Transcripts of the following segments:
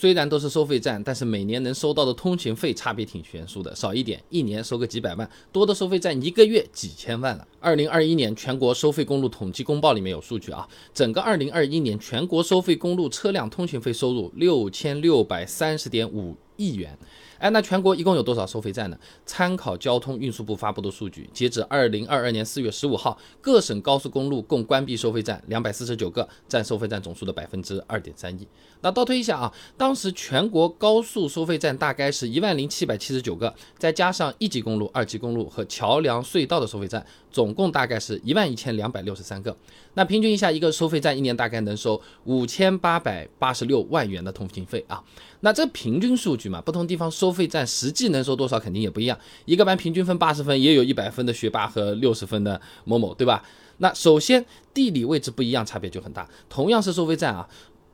虽然都是收费站，但是每年能收到的通勤费差别挺悬殊的，少一点一年收个几百万，多的收费站一个月几千万了。二零二一年全国收费公路统计公报里面有数据啊，整个二零二一年全国收费公路车辆通行费收入六千六百三十点五亿元。哎，那全国一共有多少收费站呢？参考交通运输部发布的数据，截止二零二二年四月十五号，各省高速公路共关闭收费站两百四十九个，占收费站总数的百分之二点三一。那倒推一下啊，当时全国高速收费站大概是一万零七百七十九个，再加上一级公路、二级公路和桥梁隧道的收费站，总共大概是一万一千两百六十三个。那平均一下，一个收费站一年大概能收五千八百八十六万元的通行费啊。那这平均数据嘛，不同地方收费站实际能收多少肯定也不一样。一个班平均分八十分，也有一百分的学霸和六十分的某某，对吧？那首先地理位置不一样，差别就很大。同样是收费站啊，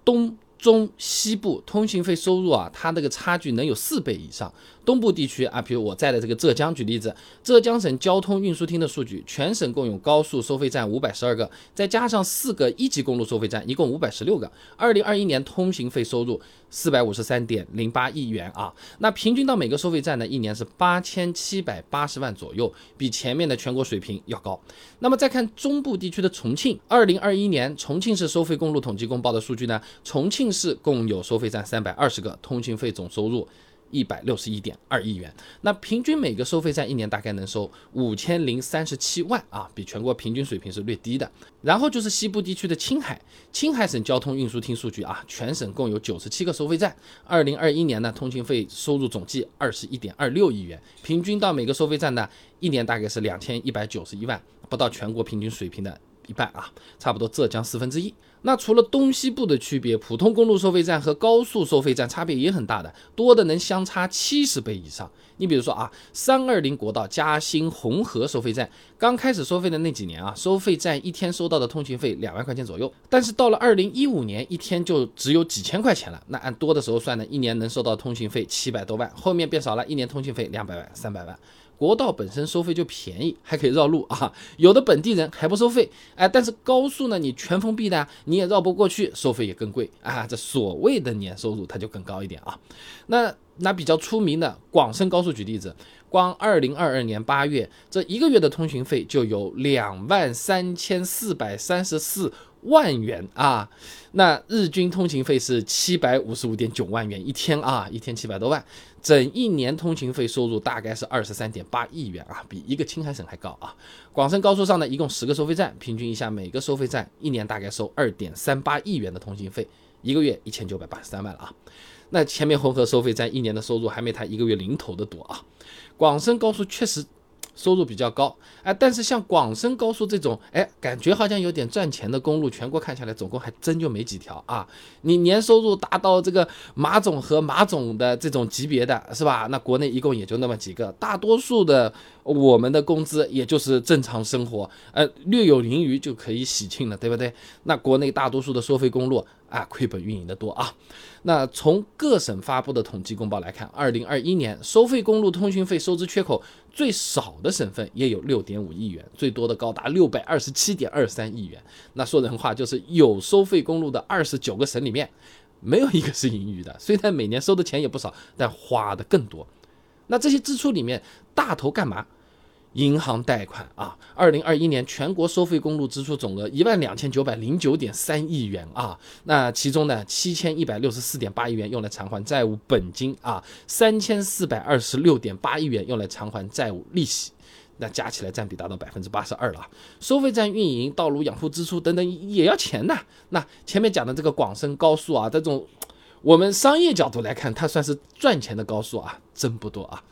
东。中西部通行费收入啊，它那个差距能有四倍以上。东部地区啊，比如我在的这个浙江，举例子，浙江省交通运输厅的数据，全省共有高速收费站五百十二个，再加上四个一级公路收费站，一共五百十六个。二零二一年通行费收入四百五十三点零八亿元啊，那平均到每个收费站呢，一年是八千七百八十万左右，比前面的全国水平要高。那么再看中部地区的重庆，二零二一年重庆市收费公路统计公报的数据呢，重庆市共有收费站三百二十个，通行费总收入。一百六十一点二亿元，那平均每个收费站一年大概能收五千零三十七万啊，比全国平均水平是略低的。然后就是西部地区的青海，青海省交通运输厅数据啊，全省共有九十七个收费站，二零二一年呢，通行费收入总计二十一点二六亿元，平均到每个收费站呢，一年大概是两千一百九十一万，不到全国平均水平的。一半啊，差不多浙江四分之一。那除了东西部的区别，普通公路收费站和高速收费站差别也很大的，多的能相差七十倍以上。你比如说啊，三二零国道嘉兴红河收费站刚开始收费的那几年啊，收费站一天收到的通行费两万块钱左右，但是到了二零一五年，一天就只有几千块钱了。那按多的时候算呢，一年能收到通行费七百多万，后面变少了，一年通行费两百万、三百万。国道本身收费就便宜，还可以绕路啊，有的本地人还不收费，哎，但是高速呢，你全封闭的，你你也绕不过去，收费也更贵啊，这所谓的年收入它就更高一点啊。那拿比较出名的广深高速举例子，光二零二二年八月这一个月的通行费就有两万三千四百三十四。万元啊，那日均通行费是七百五十五点九万元一天啊，一天七百多万，整一年通行费收入大概是二十三点八亿元啊，比一个青海省还高啊。广深高速上呢，一共十个收费站，平均一下每个收费站一年大概收二点三八亿元的通行费，一个月一千九百八十三万了啊。那前面红河收费站一年的收入还没它一个月零头的多啊。广深高速确实。收入比较高，哎，但是像广深高速这种，哎，感觉好像有点赚钱的公路，全国看下来，总共还真就没几条啊。你年收入达到这个马总和马总的这种级别的，是吧？那国内一共也就那么几个，大多数的我们的工资也就是正常生活，呃，略有盈余就可以喜庆了，对不对？那国内大多数的收费公路。啊，亏本运营的多啊。那从各省发布的统计公报来看，二零二一年收费公路通讯费收支缺口最少的省份也有六点五亿元，最多的高达六百二十七点二三亿元。那说人话，就是有收费公路的二十九个省里面，没有一个是盈余的。虽然每年收的钱也不少，但花的更多。那这些支出里面，大头干嘛？银行贷款啊，二零二一年全国收费公路支出总额一万两千九百零九点三亿元啊，那其中呢，七千一百六十四点八亿元用来偿还债务本金啊，三千四百二十六点八亿元用来偿还债务利息，那加起来占比达到百分之八十二了。收费站运营、道路养护支出等等也要钱呐。那前面讲的这个广深高速啊，这种我们商业角度来看，它算是赚钱的高速啊，真不多啊。